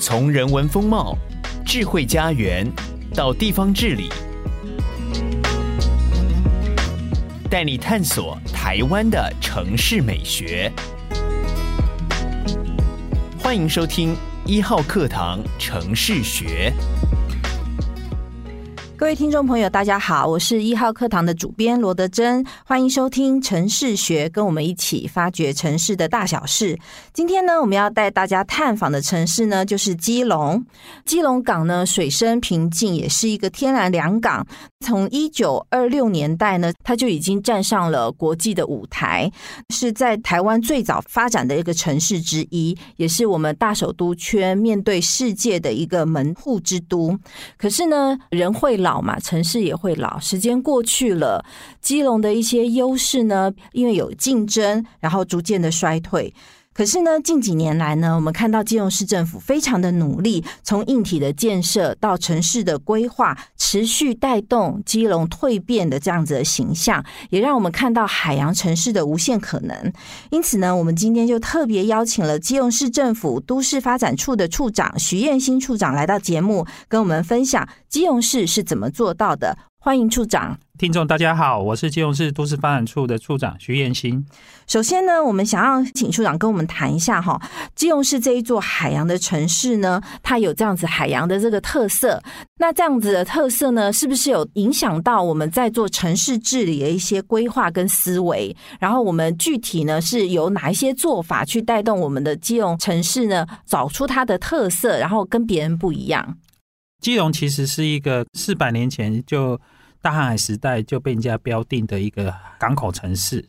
从人文风貌、智慧家园到地方治理，带你探索台湾的城市美学。欢迎收听一号课堂城市学。各位听众朋友，大家好，我是一号课堂的主编罗德珍，欢迎收听城市学，跟我们一起发掘城市的大小事。今天呢，我们要带大家探访的城市呢，就是基隆。基隆港呢，水深平静，也是一个天然良港。从一九二六年代呢，它就已经站上了国际的舞台，是在台湾最早发展的一个城市之一，也是我们大首都圈面对世界的一个门户之都。可是呢，人会老。嘛，城市也会老。时间过去了，基隆的一些优势呢，因为有竞争，然后逐渐的衰退。可是呢，近几年来呢，我们看到基隆市政府非常的努力，从硬体的建设到城市的规划，持续带动基隆蜕变的这样子的形象，也让我们看到海洋城市的无限可能。因此呢，我们今天就特别邀请了基隆市政府都市发展处的处长徐彦新处长来到节目，跟我们分享基隆市是怎么做到的。欢迎处长。听众大家好，我是基隆市都市发展处的处长徐彦新。首先呢，我们想要请处长跟我们谈一下哈，基隆市这一座海洋的城市呢，它有这样子海洋的这个特色。那这样子的特色呢，是不是有影响到我们在做城市治理的一些规划跟思维？然后我们具体呢，是有哪一些做法去带动我们的基隆城市呢，找出它的特色，然后跟别人不一样？基隆其实是一个四百年前就。大航海时代就被人家标定的一个港口城市，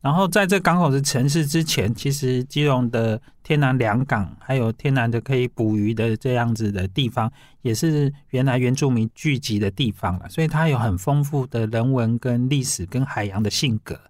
然后在这港口的城市之前，其实基隆的天然良港，还有天然的可以捕鱼的这样子的地方，也是原来原住民聚集的地方了，所以它有很丰富的人文跟历史跟海洋的性格。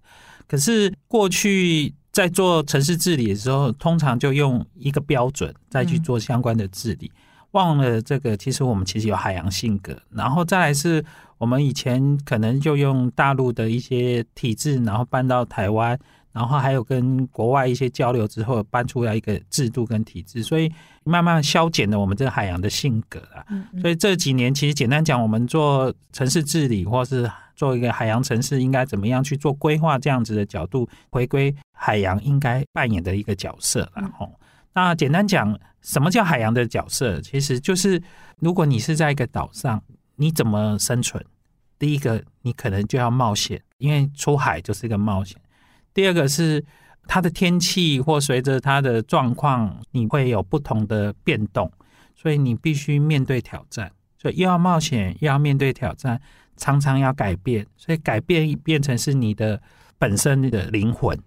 可是过去在做城市治理的时候，通常就用一个标准再去做相关的治理，忘了这个其实我们其实有海洋性格，然后再来是。我们以前可能就用大陆的一些体制，然后搬到台湾，然后还有跟国外一些交流之后，搬出来一个制度跟体制，所以慢慢消减了我们这个海洋的性格啊。所以这几年其实简单讲，我们做城市治理，或是做一个海洋城市，应该怎么样去做规划，这样子的角度，回归海洋应该扮演的一个角色。然后，那简单讲，什么叫海洋的角色？其实就是如果你是在一个岛上。你怎么生存？第一个，你可能就要冒险，因为出海就是一个冒险。第二个是它的天气或随着它的状况，你会有不同的变动，所以你必须面对挑战。所以又要冒险，又要面对挑战，常常要改变。所以改变变成是你的本身的灵魂。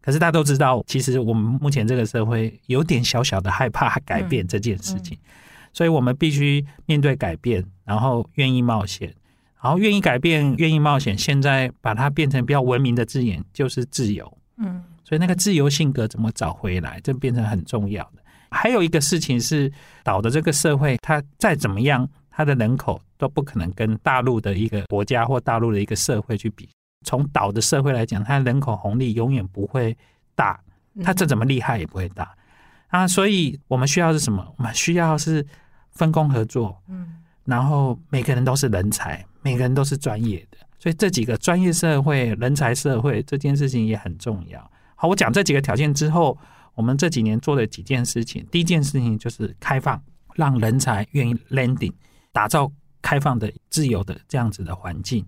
可是大家都知道，其实我们目前这个社会有点小小的害怕改变这件事情。嗯嗯所以我们必须面对改变，然后愿意冒险，然后愿意改变，愿意冒险。现在把它变成比较文明的字眼，就是自由。嗯，所以那个自由性格怎么找回来，这变成很重要的。还有一个事情是，岛的这个社会，它再怎么样，它的人口都不可能跟大陆的一个国家或大陆的一个社会去比。从岛的社会来讲，它人口红利永远不会大，它再怎么厉害也不会大。啊，所以我们需要是什么？我们需要是分工合作，嗯，然后每个人都是人才，每个人都是专业的，所以这几个专业社会、人才社会这件事情也很重要。好，我讲这几个条件之后，我们这几年做了几件事情。第一件事情就是开放，让人才愿意 landing，打造开放的、自由的这样子的环境，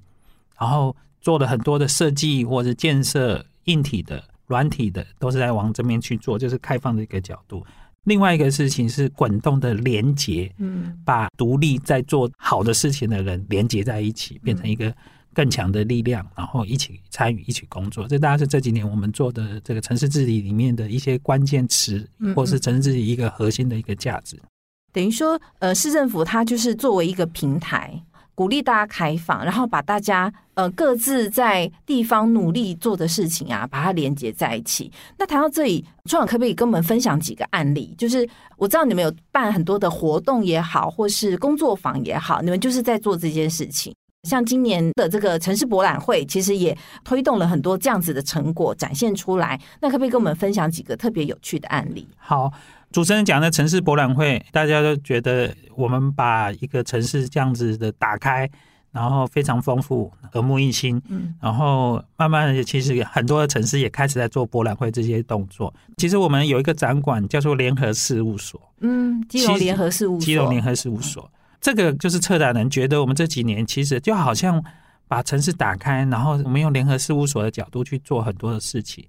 然后做了很多的设计或者建设硬体的。软体的都是在往这边去做，就是开放的一个角度。另外一个事情是滚动的连接，嗯，把独立在做好的事情的人连接在一起，变成一个更强的力量，然后一起参与、一起工作。这大概是这几年我们做的这个城市治理里面的一些关键词，或是城市治理一个核心的一个价值。等于说，呃，市政府它就是作为一个平台。鼓励大家开放，然后把大家呃各自在地方努力做的事情啊，把它连接在一起。那谈到这里，创可不可以跟我们分享几个案例？就是我知道你们有办很多的活动也好，或是工作坊也好，你们就是在做这件事情。像今年的这个城市博览会，其实也推动了很多这样子的成果展现出来。那可不可以跟我们分享几个特别有趣的案例？好。主持人讲的城市博览会，大家都觉得我们把一个城市这样子的打开，然后非常丰富，耳目一新。嗯，然后慢慢的，其实很多的城市也开始在做博览会这些动作。其实我们有一个展馆叫做联合事务所，嗯，基隆联合事务所，基隆联合事务所，这个就是策展人觉得我们这几年其实就好像把城市打开，然后我们用联合事务所的角度去做很多的事情。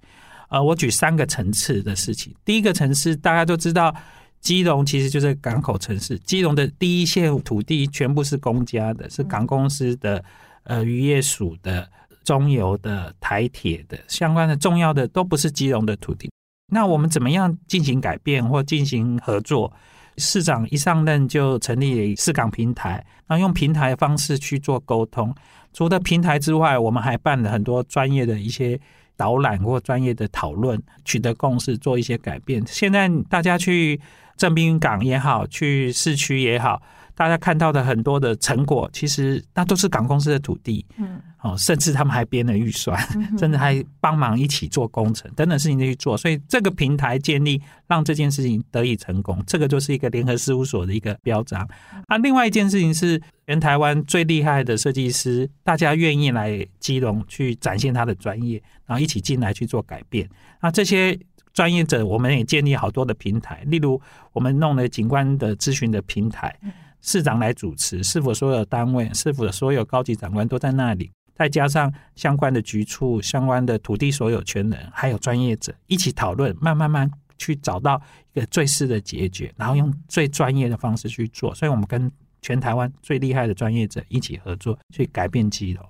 呃，我举三个层次的事情。第一个层次，大家都知道，基隆其实就是港口城市。基隆的第一线土地全部是公家的，是港公司的、呃渔业署的、中油的、台铁的相关的重要的都不是基隆的土地。那我们怎么样进行改变或进行合作？市长一上任就成立市港平台，然后用平台方式去做沟通。除了平台之外，我们还办了很多专业的一些。导览或专业的讨论，取得共识，做一些改变。现在大家去正滨港也好，去市区也好。大家看到的很多的成果，其实那都是港公司的土地，嗯，哦，甚至他们还编了预算，甚至还帮忙一起做工程等等事情去做，所以这个平台建立，让这件事情得以成功，这个就是一个联合事务所的一个标章。啊，另外一件事情是，全台湾最厉害的设计师，大家愿意来基隆去展现他的专业，然后一起进来去做改变。那这些专业者，我们也建立好多的平台，例如我们弄了景观的咨询的平台。市长来主持，是否所有单位、是否所有高级长官都在那里？再加上相关的局处、相关的土地所有权人，还有专业者一起讨论，慢慢慢去找到一个最适的解决，然后用最专业的方式去做。所以，我们跟全台湾最厉害的专业者一起合作，去改变基隆。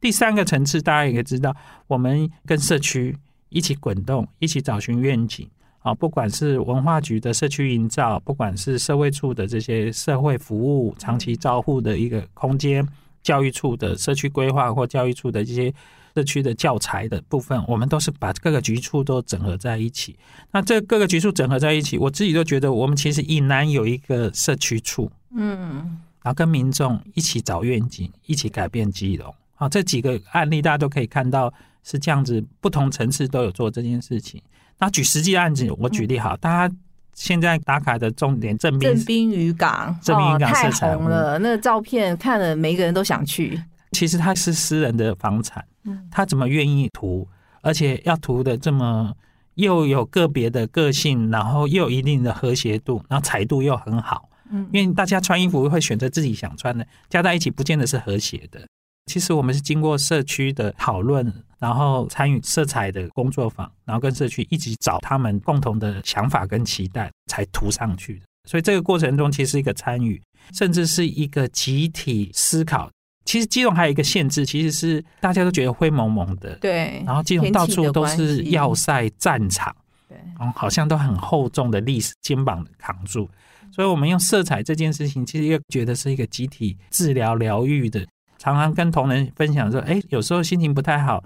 第三个层次，大家也可以知道，我们跟社区一起滚动，一起找寻愿景。啊，不管是文化局的社区营造，不管是社会处的这些社会服务、长期照护的一个空间，教育处的社区规划或教育处的这些社区的教材的部分，我们都是把各个局处都整合在一起。那这各个局处整合在一起，我自己都觉得，我们其实以南有一个社区处，嗯，然后跟民众一起找愿景，一起改变基隆。啊，这几个案例大家都可以看到是这样子，不同层次都有做这件事情。那举实际案子，我举例哈，大家现在打卡的重点正滨，正滨渔港，正滨渔港太红了，那个照片看了每一个人都想去。其实它是私人的房产，他怎么愿意涂，而且要涂的这么又有个别的个性，然后又有一定的和谐度，然后彩度又很好。嗯，因为大家穿衣服会选择自己想穿的，加在一起不见得是和谐的。其实我们是经过社区的讨论，然后参与色彩的工作坊，然后跟社区一起找他们共同的想法跟期待，才涂上去的。所以这个过程中其实是一个参与，甚至是一个集体思考。其实基隆还有一个限制，其实是大家都觉得灰蒙蒙的，对。然后基隆到处都是要塞战场，对，然后好像都很厚重的历史肩膀扛住。所以我们用色彩这件事情，其实又觉得是一个集体治疗疗愈的。常常跟同仁分享说，哎，有时候心情不太好，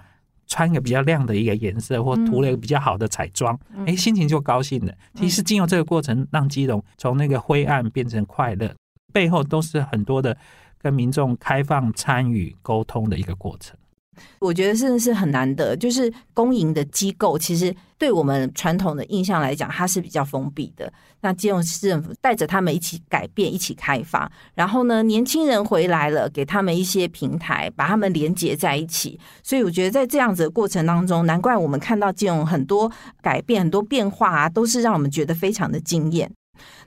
穿一个比较亮的一个颜色，或涂了一个比较好的彩妆，哎，心情就高兴了。其实经由这个过程，让基隆从那个灰暗变成快乐，背后都是很多的跟民众开放参与沟通的一个过程。我觉得真的是很难得，就是公营的机构，其实对我们传统的印象来讲，它是比较封闭的。那金融市政府带着他们一起改变，一起开发，然后呢，年轻人回来了，给他们一些平台，把他们连接在一起。所以我觉得在这样子的过程当中，难怪我们看到金融很多改变、很多变化啊，都是让我们觉得非常的惊艳。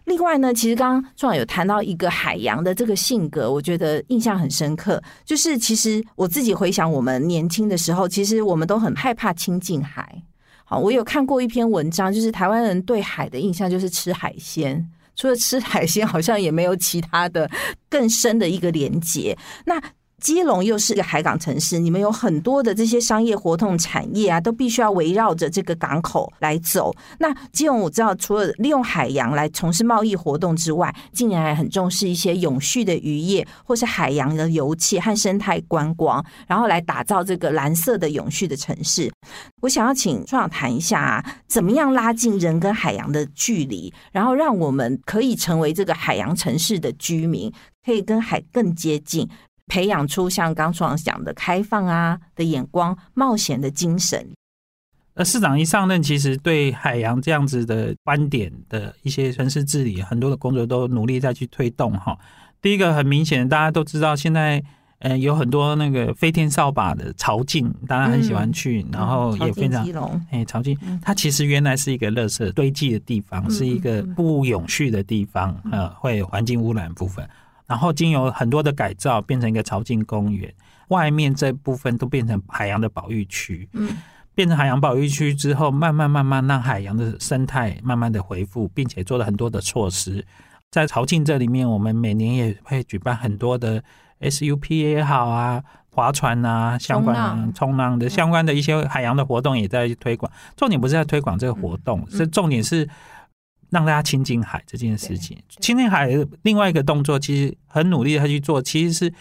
另外呢，其实刚刚壮有谈到一个海洋的这个性格，我觉得印象很深刻。就是其实我自己回想我们年轻的时候，其实我们都很害怕亲近海。好，我有看过一篇文章，就是台湾人对海的印象就是吃海鲜，除了吃海鲜，好像也没有其他的更深的一个连接。那基隆又是一个海港城市，你们有很多的这些商业活动产业啊，都必须要围绕着这个港口来走。那基隆我知道，除了利用海洋来从事贸易活动之外，近年还很重视一些永续的渔业，或是海洋的油气和生态观光，然后来打造这个蓝色的永续的城市。我想要请壮长谈一下啊，怎么样拉近人跟海洋的距离，然后让我们可以成为这个海洋城市的居民，可以跟海更接近。培养出像刚壮讲的开放啊的眼光、冒险的精神。呃，市长一上任，其实对海洋这样子的观点的一些城市治理，很多的工作都努力再去推动哈。第一个很明显，大家都知道，现在呃有很多那个飞天扫把的潮境，大家很喜欢去，嗯、然后也非常哎潮境，它其实原来是一个垃圾堆积的地方，是一个不永续的地方，呃，会环境污染部分。然后经由很多的改造，变成一个潮境公园，外面这部分都变成海洋的保育区。嗯。变成海洋保育区之后，慢慢慢慢让海洋的生态慢慢的恢复，并且做了很多的措施。在潮境这里面，我们每年也会举办很多的 SUP 也好啊，划船啊，相关的冲浪的相关的一些海洋的活动也在推广。重点不是在推广这个活动，是重点是让大家亲近海这件事情。亲近海的另外一个动作，其实很努力的去做，其实是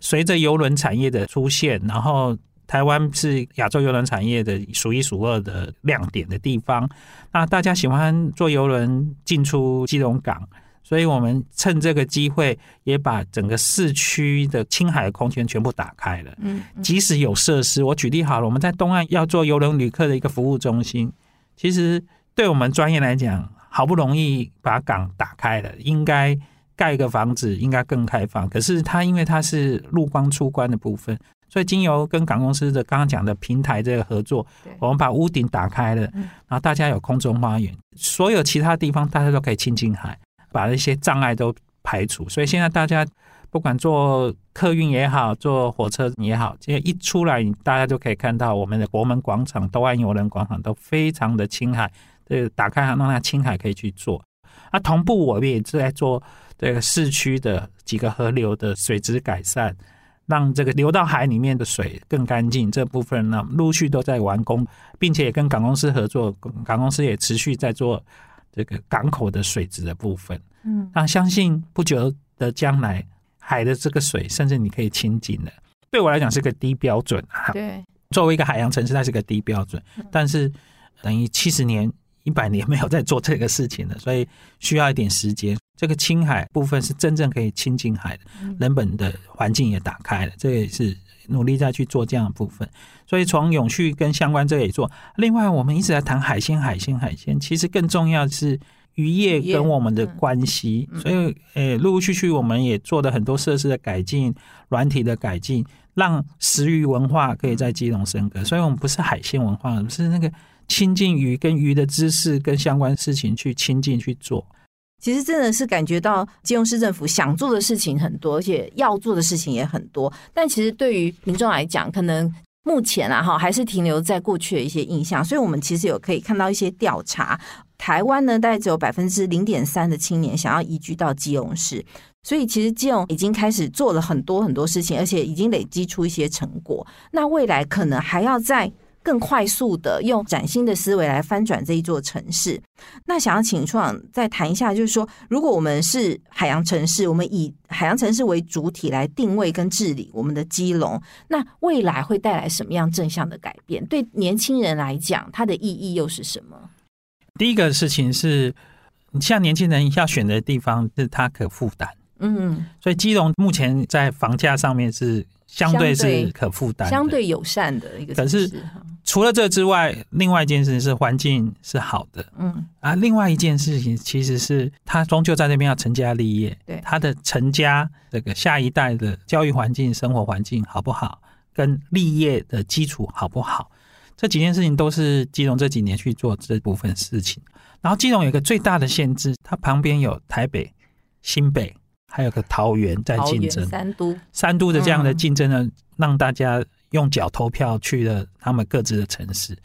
随着游轮产业的出现，然后。台湾是亚洲游轮产业的数一数二的亮点的地方，那大家喜欢坐游轮进出基隆港，所以我们趁这个机会也把整个市区的青海的空间全部打开了。嗯，即使有设施，我举例好了，我们在东岸要做游轮旅客的一个服务中心，其实对我们专业来讲，好不容易把港打开了，应该盖个房子，应该更开放。可是它因为它是陆光出关的部分。所以，经由跟港公司的刚刚讲的平台这个合作，我们把屋顶打开了，然后大家有空中花园，所有其他地方大家都可以亲近海，把那些障碍都排除。所以现在大家不管坐客运也好，坐火车也好，这一出来，大家就可以看到我们的国门广场、东岸游轮广场都非常的青海。这个打开让它青海可以去做。啊同步我们也是在做这个市区的几个河流的水质改善。让这个流到海里面的水更干净，这部分呢陆续都在完工，并且也跟港公司合作，港公司也持续在做这个港口的水质的部分。嗯，那相信不久的将来，海的这个水甚至你可以亲近的。对我来讲是个低标准啊。对，作为一个海洋城市，它是个低标准，但是等于七十年、一百年没有在做这个事情了，所以需要一点时间。这个青海部分是真正可以亲近海的，人本的环境也打开了，这也是努力再去做这样的部分。所以从永续跟相关这个也做。另外，我们一直在谈海鲜，海鲜，海鲜，其实更重要的是渔业跟我们的关系。所以，诶，陆陆续续我们也做了很多设施的改进、软体的改进，让食鱼文化可以在基隆生根。所以我们不是海鲜文化，是那个亲近鱼跟鱼的知识跟相关事情去亲近去做。其实真的是感觉到基隆市政府想做的事情很多，而且要做的事情也很多。但其实对于民众来讲，可能目前啊哈还是停留在过去的一些印象。所以我们其实有可以看到一些调查，台湾呢大概只有百分之零点三的青年想要移居到基隆市。所以其实基隆已经开始做了很多很多事情，而且已经累积出一些成果。那未来可能还要再。更快速的用崭新的思维来翻转这一座城市。那想要请处长再谈一下，就是说，如果我们是海洋城市，我们以海洋城市为主体来定位跟治理我们的基隆，那未来会带来什么样正向的改变？对年轻人来讲，它的意义又是什么？第一个事情是，你像年轻人要选的地方是他可负担，嗯，所以基隆目前在房价上面是相对是可负担、相对友善的一个城市。除了这之外，另外一件事情是环境是好的，嗯。啊，另外一件事情其实是他终究在那边要成家立业，对。他的成家这个下一代的教育环境、生活环境好不好，跟立业的基础好不好，这几件事情都是基隆这几年去做这部分事情。然后基隆有一个最大的限制，它旁边有台北、新北，还有个桃园在竞争，三都。三都的这样的竞争呢，嗯、让大家。用脚投票去了他们各自的城市，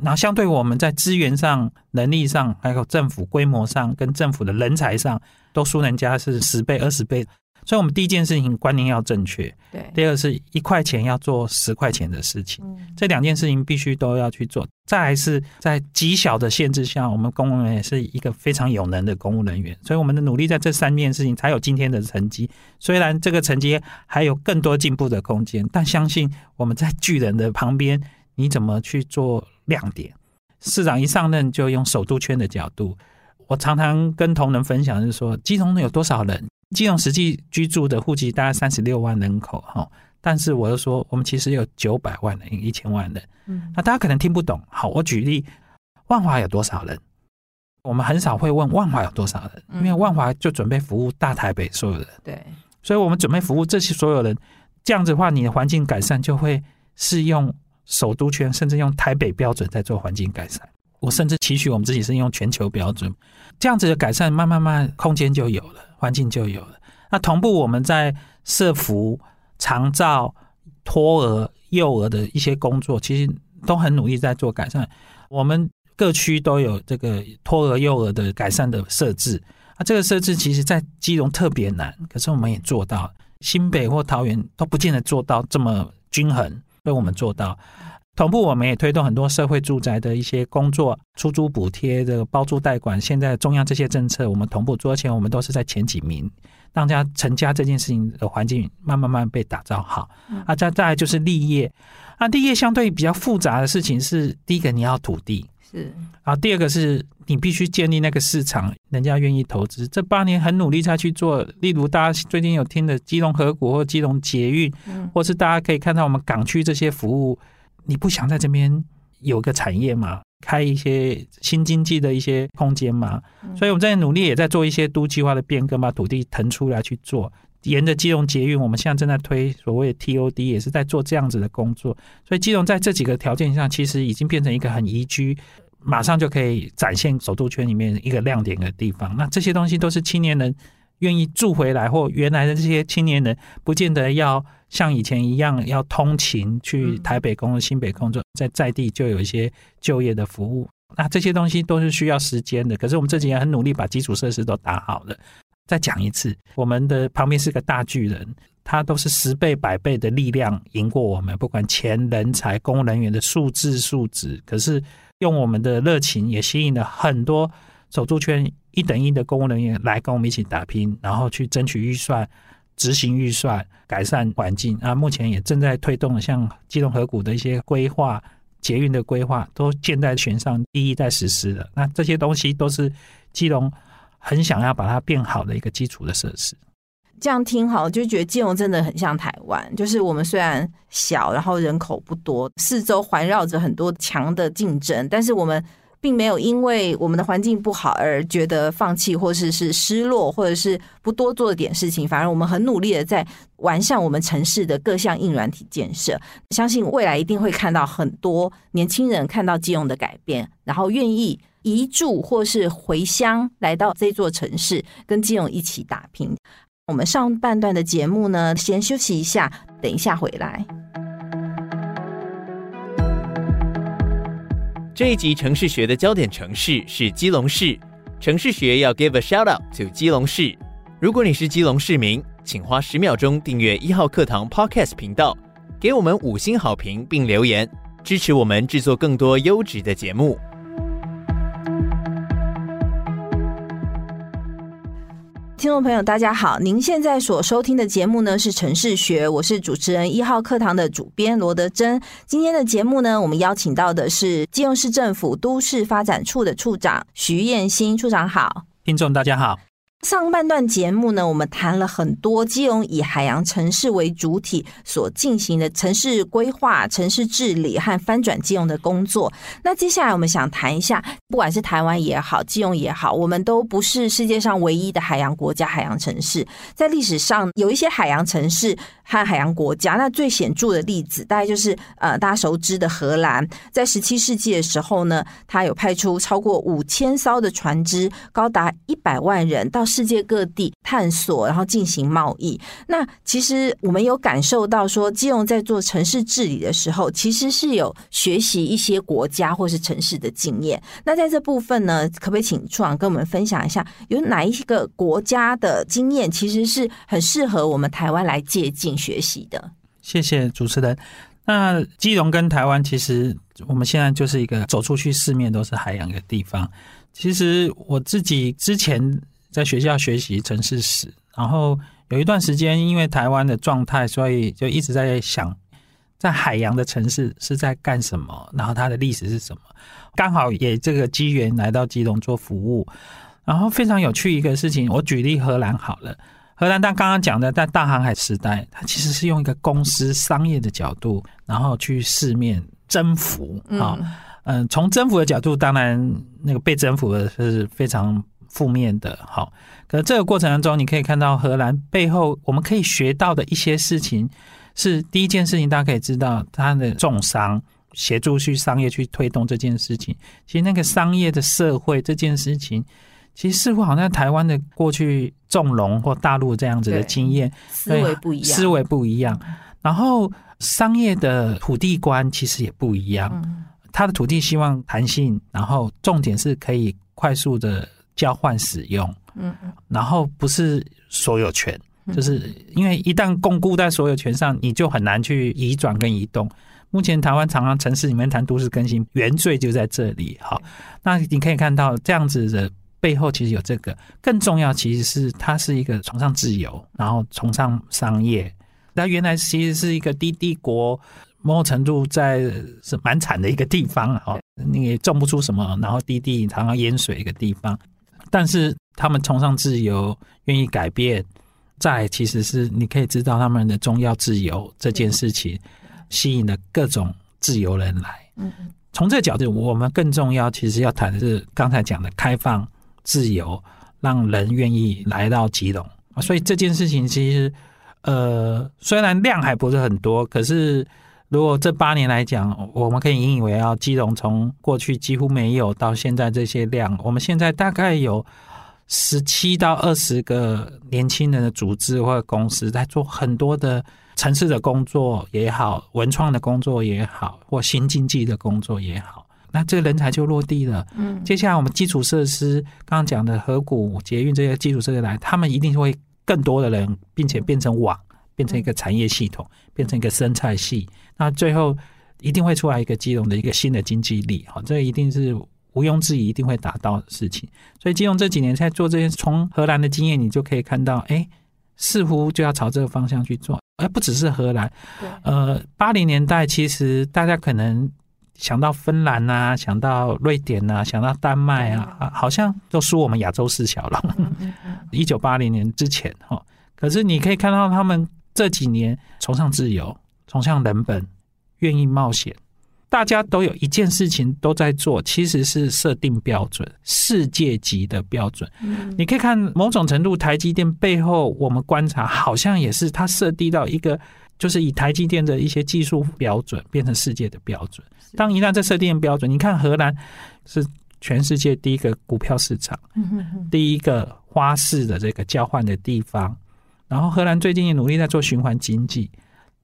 那相对我们在资源上、能力上，还有政府规模上，跟政府的人才上，都输人家是十倍、二十倍。所以，我们第一件事情观念要正确。对。第二是一块钱要做十块钱的事情，这两件事情必须都要去做。再来是在极小的限制下，我们公务人员也是一个非常有能的公务人员，所以我们的努力在这三件事情才有今天的成绩。虽然这个成绩还有更多进步的空间，但相信我们在巨人的旁边，你怎么去做亮点？市长一上任就用首都圈的角度，我常常跟同仁分享，就是说基隆有多少人？基隆实际居住的户籍大概三十六万人口，哈，但是我又说，我们其实有九百万人，一千万人。嗯，那大家可能听不懂。好，我举例，万华有多少人？我们很少会问万华有多少人，因为万华就准备服务大台北所有人。对，所以我们准备服务这些所有人。这样子的话，你的环境改善就会是用首都圈，甚至用台北标准在做环境改善。我甚至期许我们自己是用全球标准，这样子的改善，慢慢慢空间就有了，环境就有了。那同步我们在社服、长照、托儿、幼儿的一些工作，其实都很努力在做改善。我们各区都有这个托儿、幼儿的改善的设置。啊，这个设置其实在基隆特别难，可是我们也做到。新北或桃园都不见得做到这么均衡，被我们做到。同步，我们也推动很多社会住宅的一些工作，出租补贴的包租代管。现在中央这些政策，我们同步做，而且我们都是在前几名，让大家成家这件事情的环境慢慢慢被打造好。啊，再再来就是立业，啊，立业相对比较复杂的事情是，第一个你要土地，是啊，第二个是你必须建立那个市场，人家愿意投资。这八年很努力才去做，例如大家最近有听的基隆河谷或基隆捷运，或是大家可以看到我们港区这些服务。你不想在这边有个产业嘛？开一些新经济的一些空间嘛？所以我们在努力，也在做一些都计划的变更，把土地腾出来去做。沿着基隆捷运，我们现在正在推所谓的 TOD，也是在做这样子的工作。所以基隆在这几个条件上，其实已经变成一个很宜居，马上就可以展现首都圈里面一个亮点的地方。那这些东西都是青年人愿意住回来，或原来的这些青年人不见得要。像以前一样要通勤去台北工作、新北工作，在在地就有一些就业的服务。那这些东西都是需要时间的。可是我们这几年很努力把基础设施都打好了。再讲一次，我们的旁边是个大巨人，他都是十倍、百倍的力量赢过我们，不管钱、人才、公务人员的数字、数值。可是用我们的热情，也吸引了很多首都圈一等一的公务人员来跟我们一起打拼，然后去争取预算。执行预算，改善环境啊！目前也正在推动像基隆河谷的一些规划、捷运的规划，都箭在弦上，一一在实施的。那这些东西都是基隆很想要把它变好的一个基础的设施。这样听好，就觉得基隆真的很像台湾，就是我们虽然小，然后人口不多，四周环绕着很多强的竞争，但是我们。并没有因为我们的环境不好而觉得放弃，或是是失落，或者是不多做点事情。反而我们很努力的在完善我们城市的各项硬软体建设。相信未来一定会看到很多年轻人看到基隆的改变，然后愿意移住或是回乡来到这座城市，跟基隆一起打拼。我们上半段的节目呢，先休息一下，等一下回来。这一集城市学的焦点城市是基隆市，城市学要 give a shout out to 基隆市。如果你是基隆市民，请花十秒钟订阅一号课堂 Podcast 频道，给我们五星好评并留言，支持我们制作更多优质的节目。听众朋友，大家好！您现在所收听的节目呢是城市学，我是主持人一号课堂的主编罗德珍。今天的节目呢，我们邀请到的是基隆市政府都市发展处的处长徐彦新处长，好。听众大家好。上半段节目呢，我们谈了很多基隆以海洋城市为主体所进行的城市规划、城市治理和翻转基隆的工作。那接下来我们想谈一下，不管是台湾也好，基隆也好，我们都不是世界上唯一的海洋国家、海洋城市。在历史上，有一些海洋城市和海洋国家，那最显著的例子，大概就是呃大家熟知的荷兰。在十七世纪的时候呢，它有派出超过五千艘的船只，高达一百万人到。世界各地探索，然后进行贸易。那其实我们有感受到说，基隆在做城市治理的时候，其实是有学习一些国家或是城市的经验。那在这部分呢，可不可以请处长跟我们分享一下，有哪一个国家的经验，其实是很适合我们台湾来借鉴学习的？谢谢主持人。那基隆跟台湾，其实我们现在就是一个走出去，四面都是海洋的地方。其实我自己之前。在学校学习城市史，然后有一段时间，因为台湾的状态，所以就一直在想，在海洋的城市是在干什么，然后它的历史是什么。刚好也这个机缘来到基隆做服务，然后非常有趣一个事情，我举例荷兰好了。荷兰，但刚刚讲的在大航海时代，它其实是用一个公司商业的角度，然后去四面征服啊。嗯，从征服的角度，当然那个被征服的是非常负面的。好，可是这个过程当中，你可以看到荷兰背后我们可以学到的一些事情，是第一件事情，大家可以知道，它的重商协助去商业去推动这件事情。其实那个商业的社会这件事情。其实似乎好像台湾的过去纵容或大陆这样子的经验，思维不一样，思维不一样。然后商业的土地观其实也不一样，它的土地希望弹性，然后重点是可以快速的交换使用，嗯，然后不是所有权，就是因为一旦巩固在所有权上，你就很难去移转跟移动。目前台湾常常城市里面谈都市更新，原罪就在这里。好，那你可以看到这样子的。背后其实有这个，更重要其实是它是一个崇尚自由，然后崇尚商业。那原来其实是一个低地国，某种程度在是蛮惨的一个地方哦，你也种不出什么，然后低地常常淹水一个地方。但是他们崇尚自由，愿意改变，在其实是你可以知道他们的重要自由这件事情，吸引了各种自由人来。嗯，从这个角度，我们更重要其实要谈的是刚才讲的开放。自由让人愿意来到吉隆，所以这件事情其实，呃，虽然量还不是很多，可是如果这八年来讲，我们可以引以为傲，基隆从过去几乎没有到现在这些量，我们现在大概有十七到二十个年轻人的组织或者公司在做很多的城市的工作也好，文创的工作也好，或新经济的工作也好。那这个人才就落地了。嗯，接下来我们基础设施，刚刚讲的河谷捷运这些基础设施来，他们一定会更多的人，并且变成网，变成一个产业系统，变成一个生态系。那最后一定会出来一个基隆的一个新的经济力。好，这一定是毋庸置疑，一定会达到的事情。所以基隆这几年在做这些，从荷兰的经验，你就可以看到，哎，似乎就要朝这个方向去做。而不只是荷兰，呃，八零年代其实大家可能。想到芬兰啊，想到瑞典啊，想到丹麦啊，好像都输我们亚洲四小龙。一九八零年之前哈，可是你可以看到他们这几年崇尚自由，崇尚人本，愿意冒险。大家都有一件事情都在做，其实是设定标准，世界级的标准。你可以看某种程度，台积电背后，我们观察好像也是它设定到一个。就是以台积电的一些技术标准变成世界的标准。当一旦这设定标准，你看荷兰是全世界第一个股票市场，第一个花式的这个交换的地方。然后荷兰最近也努力在做循环经济。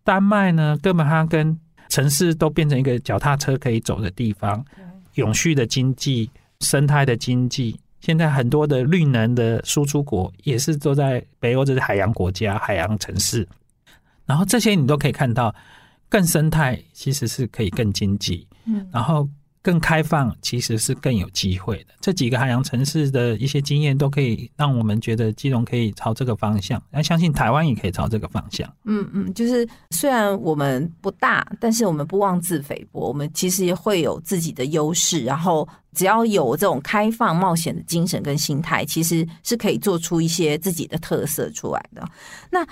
丹麦呢，哥本哈根城市都变成一个脚踏车可以走的地方，永续的经济、生态的经济。现在很多的绿能的输出国也是都在北欧，这些海洋国家、海洋城市。然后这些你都可以看到，更生态其实是可以更经济，嗯，然后更开放其实是更有机会的。这几个海洋城市的一些经验都可以让我们觉得基隆可以朝这个方向，那相信台湾也可以朝这个方向。嗯嗯，就是虽然我们不大，但是我们不妄自菲薄，我们其实也会有自己的优势。然后只要有这种开放冒险的精神跟心态，其实是可以做出一些自己的特色出来的。那。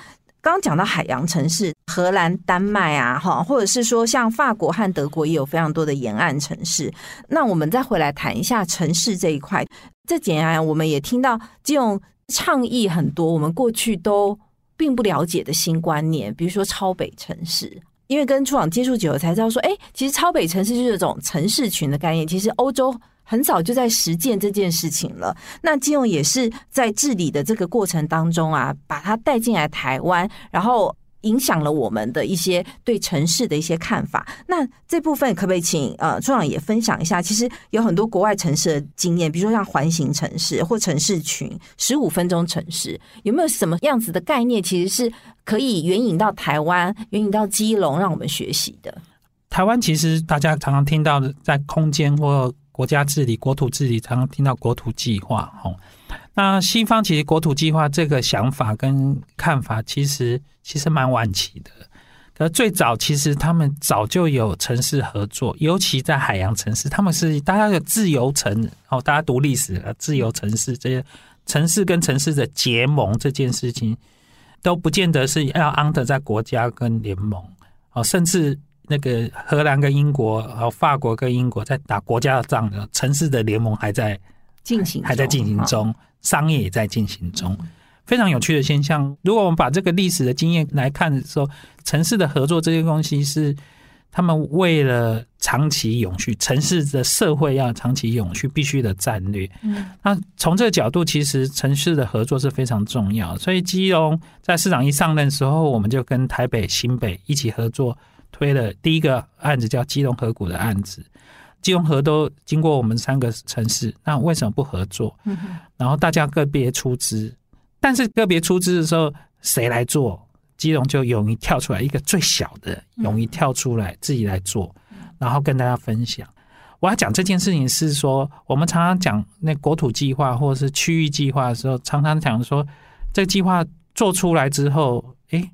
刚讲到海洋城市，荷兰、丹麦啊，哈，或者是说像法国和德国也有非常多的沿岸城市。那我们再回来谈一下城市这一块。这几年来，我们也听到这种倡议很多，我们过去都并不了解的新观念，比如说超北城市。因为跟处长接触久了，才知道说，哎，其实超北城市就是这种城市群的概念。其实欧洲。很早就在实践这件事情了。那基隆也是在治理的这个过程当中啊，把它带进来台湾，然后影响了我们的一些对城市的一些看法。那这部分可不可以请呃处长也分享一下？其实有很多国外城市的经验，比如说像环形城市或城市群、十五分钟城市，有没有什么样子的概念？其实是可以援引到台湾、援引到基隆，让我们学习的。台湾其实大家常常听到的，在空间或国家治理、国土治理，常常听到国土计划。哦，那西方其实国土计划这个想法跟看法，其实其实蛮晚期的。可最早其实他们早就有城市合作，尤其在海洋城市，他们是大家有自由城哦，大家读历史了，自由城市这些城市跟城市的结盟这件事情，都不见得是要 under 在国家跟联盟哦，甚至那个荷兰跟英国，还有法国跟英国在打国家的仗的，城市的联盟还在进行，还在进行中，商业也在进行中，非常有趣的现象。如果我们把这个历史的经验来看的时候，城市的合作这些东西是。他们为了长期永续，城市的社会要长期永续，必须的战略。嗯，那从这个角度，其实城市的合作是非常重要。所以基隆在市长一上任的时候，我们就跟台北、新北一起合作，推了第一个案子，叫基隆河谷的案子。基隆河都经过我们三个城市，那为什么不合作？嗯，然后大家个别出资，但是个别出资的时候，谁来做？基隆就勇于跳出来，一个最小的勇于跳出来自己来做，然后跟大家分享。我要讲这件事情是说，我们常常讲那国土计划或者是区域计划的时候，常常讲说这个计划做出来之后，诶，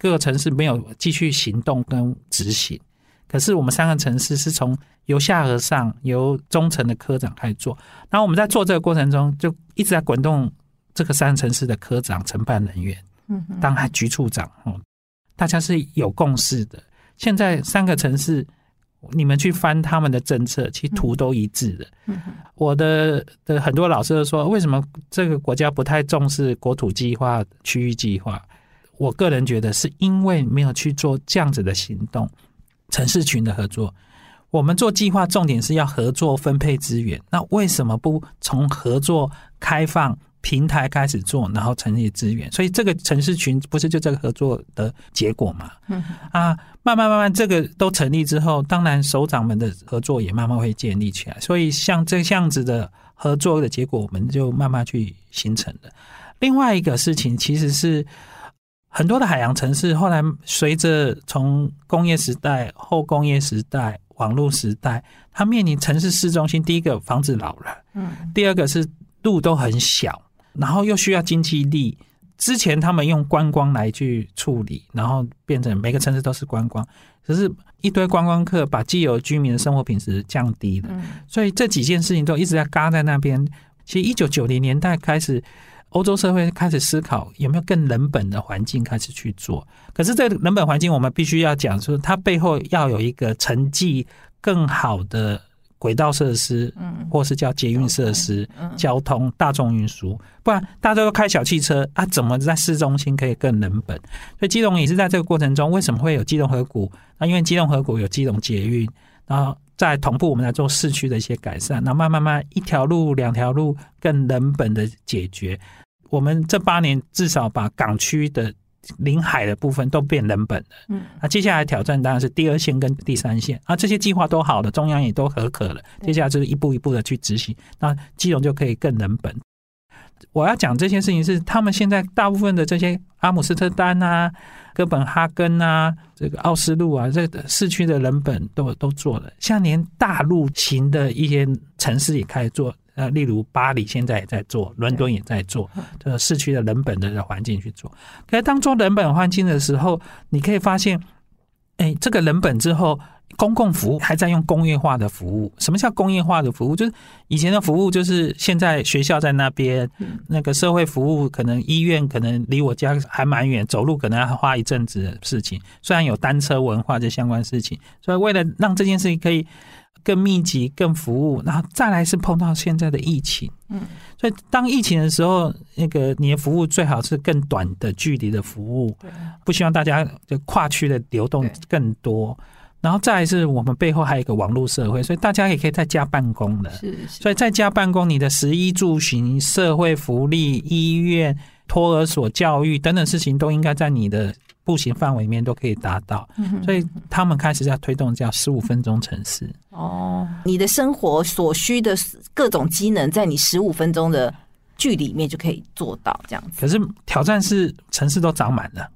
各个城市没有继续行动跟执行。可是我们三个城市是从由下而上，由中层的科长开始做。然后我们在做这个过程中，就一直在滚动这个三个城市的科长、承办人员。当还局处长哦，大家是有共识的。现在三个城市，你们去翻他们的政策，其实图都一致的。我的的很多老师都说，为什么这个国家不太重视国土计划、区域计划？我个人觉得是因为没有去做这样子的行动，城市群的合作。我们做计划重点是要合作分配资源，那为什么不从合作开放？平台开始做，然后成立资源，所以这个城市群不是就这个合作的结果嘛？嗯啊，慢慢慢慢这个都成立之后，当然首长们的合作也慢慢会建立起来。所以像这样子的合作的结果，我们就慢慢去形成的。另外一个事情，其实是很多的海洋城市后来随着从工业时代、后工业时代、网络时代，它面临城市市中心，第一个房子老了，嗯，第二个是路都很小。然后又需要经济力，之前他们用观光来去处理，然后变成每个城市都是观光，可是一堆观光客把既有居民的生活品质降低了，所以这几件事情都一直在嘎在那边。其实一九九零年代开始，欧洲社会开始思考有没有更人本的环境开始去做，可是这个人本环境我们必须要讲说，它背后要有一个城际更好的。轨道设施，嗯，或是叫捷运设施、嗯、交通、大众运输，不然大家都开小汽车啊，怎么在市中心可以更人本？所以基隆也是在这个过程中，为什么会有基隆河谷？那因为基隆河谷有基隆捷运，然后在同步我们来做市区的一些改善，那慢慢慢一条路、两条路更人本的解决。我们这八年至少把港区的。临海的部分都变人本了，嗯，那接下来挑战当然是第二线跟第三线啊，这些计划都好了，中央也都合可了，接下来就是一步一步的去执行，那基隆就可以更人本。我要讲这些事情是，他们现在大部分的这些阿姆斯特丹啊、哥本哈根啊、这个奥斯陆啊，这个市区的人本都都做了，像连大陆型的一些城市也开始做。呃，例如巴黎现在也在做，伦敦也在做，这个市区的人本的环境去做。可是当做人本环境的时候，你可以发现，哎，这个人本之后，公共服务还在用工业化的服务。什么叫工业化的服务？就是以前的服务，就是现在学校在那边，那个社会服务可能医院可能离我家还蛮远，走路可能要花一阵子的事情。虽然有单车文化这相关事情，所以为了让这件事情可以。更密集、更服务，然后再来是碰到现在的疫情，嗯，所以当疫情的时候，那个你的服务最好是更短的距离的服务，不希望大家就跨区的流动更多，然后再来是我们背后还有一个网络社会，所以大家也可以在家办公的，是，是，所以在家办公，你的食衣住行、社会福利、医院、托儿所、教育等等事情，都应该在你的。步行范围里面都可以达到，所以他们开始在推动叫十五分钟城市。哦，你的生活所需的各种机能，在你十五分钟的距离里面就可以做到这样子。可是挑战是城市都长满了，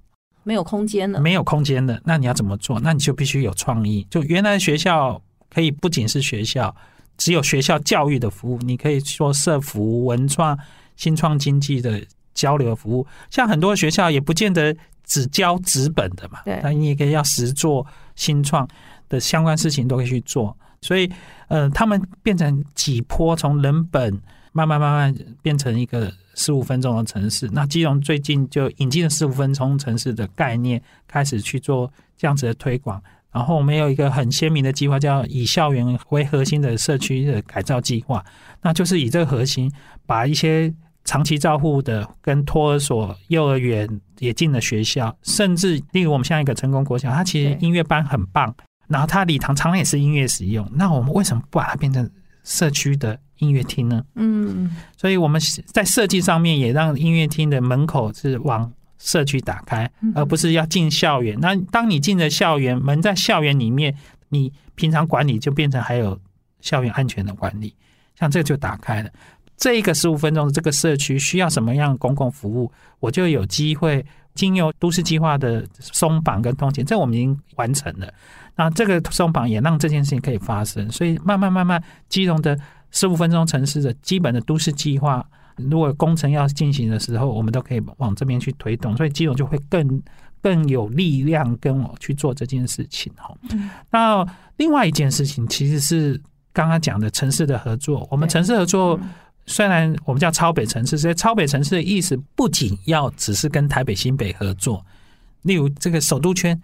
没有空间了，没有空间了。那你要怎么做？那你就必须有创意。就原来学校可以不仅是学校，只有学校教育的服务，你可以说社服、文创、新创经济的交流服务。像很多学校也不见得。只教纸本的嘛，那你也可以要实做新创的相关事情都可以去做，所以呃，他们变成几波从人本慢慢慢慢变成一个十五分钟的城市。那基隆最近就引进了十五分钟城市的概念，开始去做这样子的推广。然后我们有一个很鲜明的计划，叫以校园为核心的社区的改造计划。那就是以这个核心，把一些长期照护的跟托儿所、幼儿园也进了学校，甚至例如我们像一个成功国小，它其实音乐班很棒，然后它礼堂常常也是音乐使用。那我们为什么不把它变成社区的音乐厅呢？嗯，所以我们在设计上面也让音乐厅的门口是往社区打开，而不是要进校园。那当你进了校园，门在校园里面，你平常管理就变成还有校园安全的管理，像这个就打开了。这一个十五分钟的这个社区需要什么样的公共服务，我就有机会经由都市计划的松绑跟通勤，这我们已经完成了。那这个松绑也让这件事情可以发生，所以慢慢慢慢，基隆的十五分钟城市的基本的都市计划，如果工程要进行的时候，我们都可以往这边去推动，所以基隆就会更更有力量跟我去做这件事情。哈。那另外一件事情其实是刚刚讲的城市的合作，我们城市合作虽然我们叫超北城市，所以超北城市的意思不仅要只是跟台北新北合作，例如这个首都圈。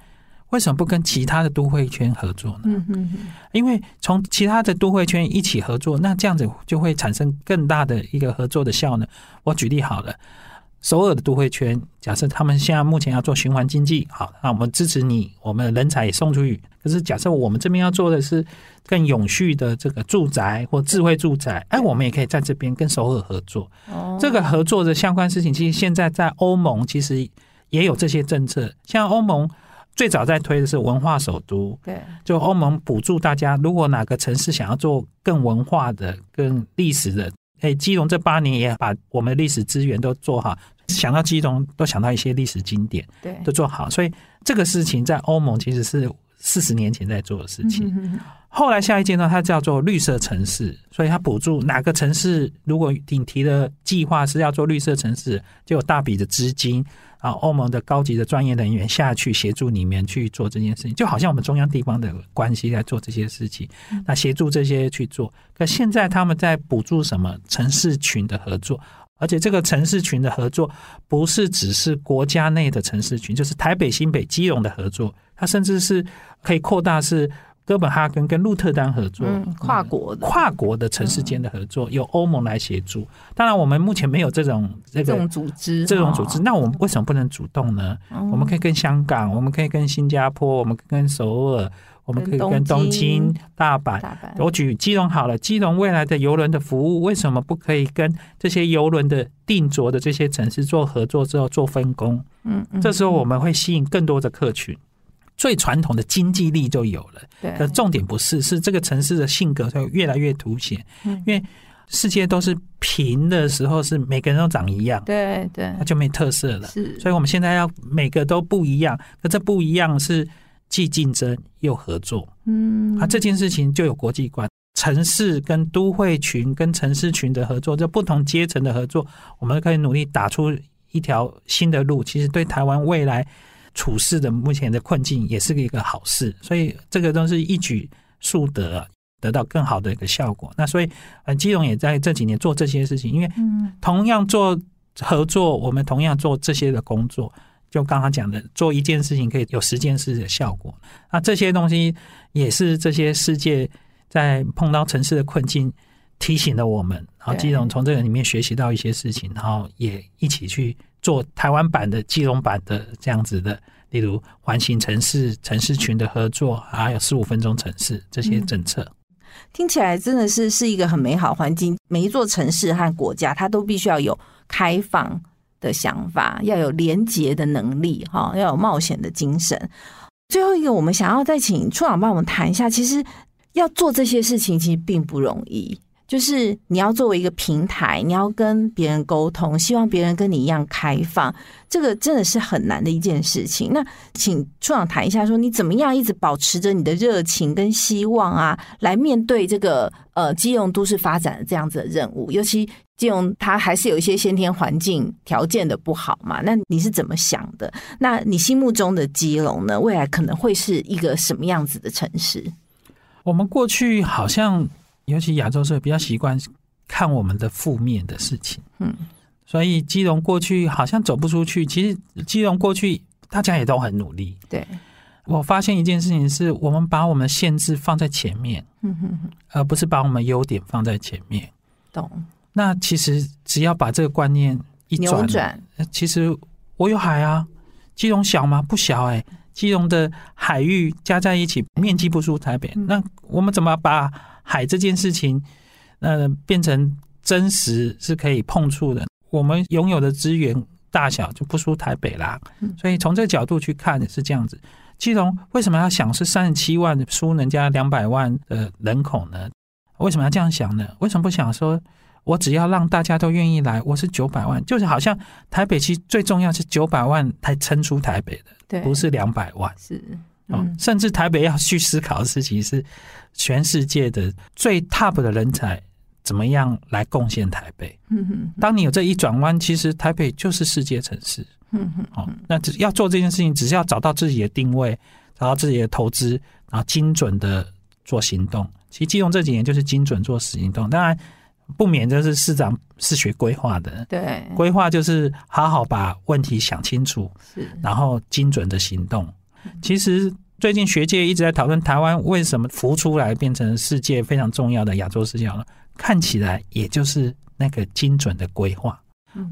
为什么不跟其他的都会圈合作呢？嗯嗯嗯，因为从其他的都会圈一起合作，那这样子就会产生更大的一个合作的效能。我举例好了，首尔的都会圈，假设他们现在目前要做循环经济，好，那我们支持你，我们人才也送出去。可是假设我们这边要做的是更永续的这个住宅或智慧住宅，哎，我们也可以在这边跟首尔合作。哦，这个合作的相关事情，其实现在在欧盟其实也有这些政策，像欧盟。最早在推的是文化首都，对，就欧盟补助大家，如果哪个城市想要做更文化的、更历史的，哎，基隆这八年也把我们的历史资源都做好，想到基隆都想到一些历史经典，对，都做好，所以这个事情在欧盟其实是四十年前在做的事情。嗯、后来下一阶段它叫做绿色城市，所以它补助哪个城市，如果你提的计划是要做绿色城市，就有大笔的资金。啊，欧盟的高级的专业人员下去协助你们去做这件事情，就好像我们中央地方的关系来做这些事情，那协助这些去做。可现在他们在补助什么城市群的合作，而且这个城市群的合作不是只是国家内的城市群，就是台北、新北、基隆的合作，它甚至是可以扩大是。哥本哈根跟鹿特丹合作，嗯、跨国的跨国的城市间的合作，由欧盟来协助。当然，我们目前没有这种这个组织，这种组织。那我们为什么不能主动呢？我们可以跟香港，我们可以跟新加坡，我们可以跟首尔，我们可以跟东京、大阪。我举基隆好了，基隆未来的邮轮的服务，为什么不可以跟这些邮轮的定着的这些城市做合作之后做分工？嗯，这时候我们会吸引更多的客群。最传统的经济力就有了，对。可重点不是，是这个城市的性格会越来越凸显。嗯，因为世界都是平的时候，是每个人都长一样，对对，那就没特色了。是，所以我们现在要每个都不一样。那这不一样是既竞争又合作。嗯，啊，这件事情就有国际观，城市跟都会群跟城市群的合作，这不同阶层的合作，我们可以努力打出一条新的路。其实对台湾未来。处事的目前的困境也是一个好事，所以这个都是一举数得，得到更好的一个效果。那所以，呃，基隆也在这几年做这些事情，因为同样做合作，我们同样做这些的工作，就刚刚讲的，做一件事情可以有十件事的效果。那这些东西也是这些世界在碰到城市的困境提醒了我们，然后基隆从这个里面学习到一些事情，然后也一起去。做台湾版的基隆版的这样子的，例如环形城市、城市群的合作，还有十五分钟城市这些政策，听起来真的是是一个很美好环境。每一座城市和国家，它都必须要有开放的想法，要有连结的能力，哈，要有冒险的精神。最后一个，我们想要再请处长帮我们谈一下，其实要做这些事情，其实并不容易。就是你要作为一个平台，你要跟别人沟通，希望别人跟你一样开放，这个真的是很难的一件事情。那请处长谈一下，说你怎么样一直保持着你的热情跟希望啊，来面对这个呃基隆都市发展的这样子的任务。尤其基隆它还是有一些先天环境条件的不好嘛，那你是怎么想的？那你心目中的基隆呢？未来可能会是一个什么样子的城市？我们过去好像。尤其亚洲社会比较习惯看我们的负面的事情。嗯，所以基隆过去好像走不出去，其实基隆过去大家也都很努力。对，我发现一件事情是，我们把我们的限制放在前面，嗯哼哼，而不是把我们优点放在前面。懂。那其实只要把这个观念一转，扭转，其实我有海啊，基隆小吗？不小哎、欸，基隆的海域加在一起面积不输台北。嗯、那我们怎么把海这件事情，呃，变成真实是可以碰触的？我们拥有的资源大小就不输台北啦。嗯、所以从这个角度去看是这样子。基隆为什么要想是三十七万输人家两百万的人口呢？为什么要这样想呢？为什么不想说？我只要让大家都愿意来，我是九百万，就是好像台北其实最重要是九百万才撑出台北的，对，不是两百万。是，甚至台北要去思考的事情是，全世界的最 top 的人才怎么样来贡献台北。嗯哼，当你有这一转弯，其实台北就是世界城市。嗯哼，哦，那只要做这件事情，只是要找到自己的定位，找到自己的投资，然后精准的做行动。其实金融这几年就是精准做行动，当然。不免就是市长是学规划的，对，规划就是好好把问题想清楚，是，然后精准的行动。其实最近学界一直在讨论台湾为什么浮出来变成世界非常重要的亚洲市场呢？看起来也就是那个精准的规划。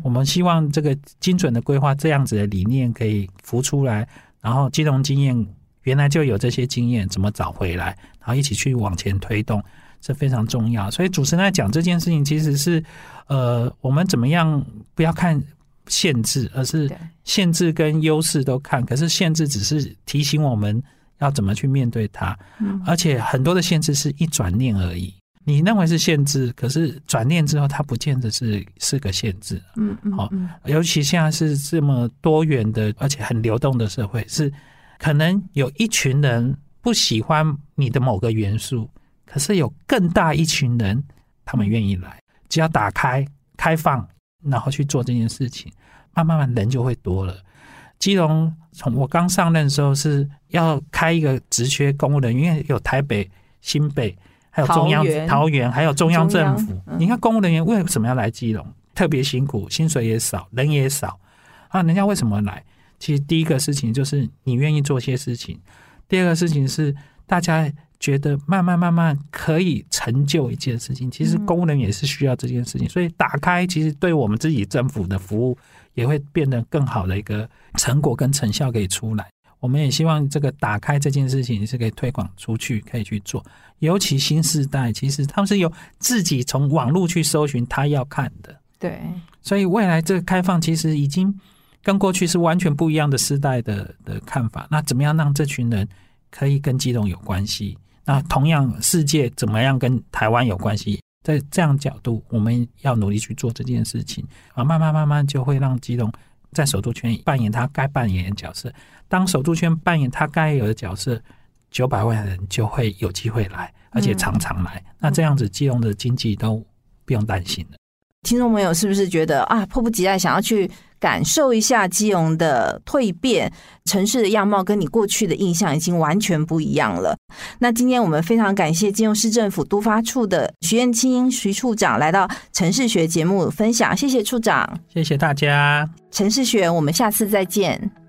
我们希望这个精准的规划这样子的理念可以浮出来，然后金融经验原来就有这些经验，怎么找回来，然后一起去往前推动。是非常重要，所以主持人在讲这件事情，其实是，呃，我们怎么样不要看限制，而是限制跟优势都看。可是限制只是提醒我们要怎么去面对它，而且很多的限制是一转念而已。你认为是限制，可是转念之后，它不见得是是个限制。嗯嗯，好，尤其现在是这么多元的，而且很流动的社会，是可能有一群人不喜欢你的某个元素。可是有更大一群人，他们愿意来，只要打开、开放，然后去做这件事情，慢慢慢人就会多了。基隆从我刚上任的时候是要开一个职缺公务人员，因为有台北、新北，还有中央桃园，桃园还有中央政府。你看公务人员为什么要来基隆？特别辛苦，薪水也少，人也少啊。人家为什么来？其实第一个事情就是你愿意做些事情，第二个事情是大家。觉得慢慢慢慢可以成就一件事情，其实功能也是需要这件事情，所以打开其实对我们自己政府的服务也会变得更好的一个成果跟成效可以出来。我们也希望这个打开这件事情是可以推广出去，可以去做。尤其新时代，其实他们是有自己从网络去搜寻他要看的，对。所以未来这个开放其实已经跟过去是完全不一样的时代的的看法。那怎么样让这群人可以跟基隆有关系？那同样，世界怎么样跟台湾有关系？在这样角度，我们要努力去做这件事情啊，慢慢慢慢就会让基隆在首都圈扮演他该扮演的角色。当首都圈扮演他该有的角色，九百万人就会有机会来，而且常常来。那这样子，基隆的经济都不用担心了。听众朋友，是不是觉得啊，迫不及待想要去？感受一下基隆的蜕变，城市的样貌跟你过去的印象已经完全不一样了。那今天我们非常感谢基隆市政府都发处的徐燕青徐处长来到城市学节目分享，谢谢处长，谢谢大家。城市学，我们下次再见。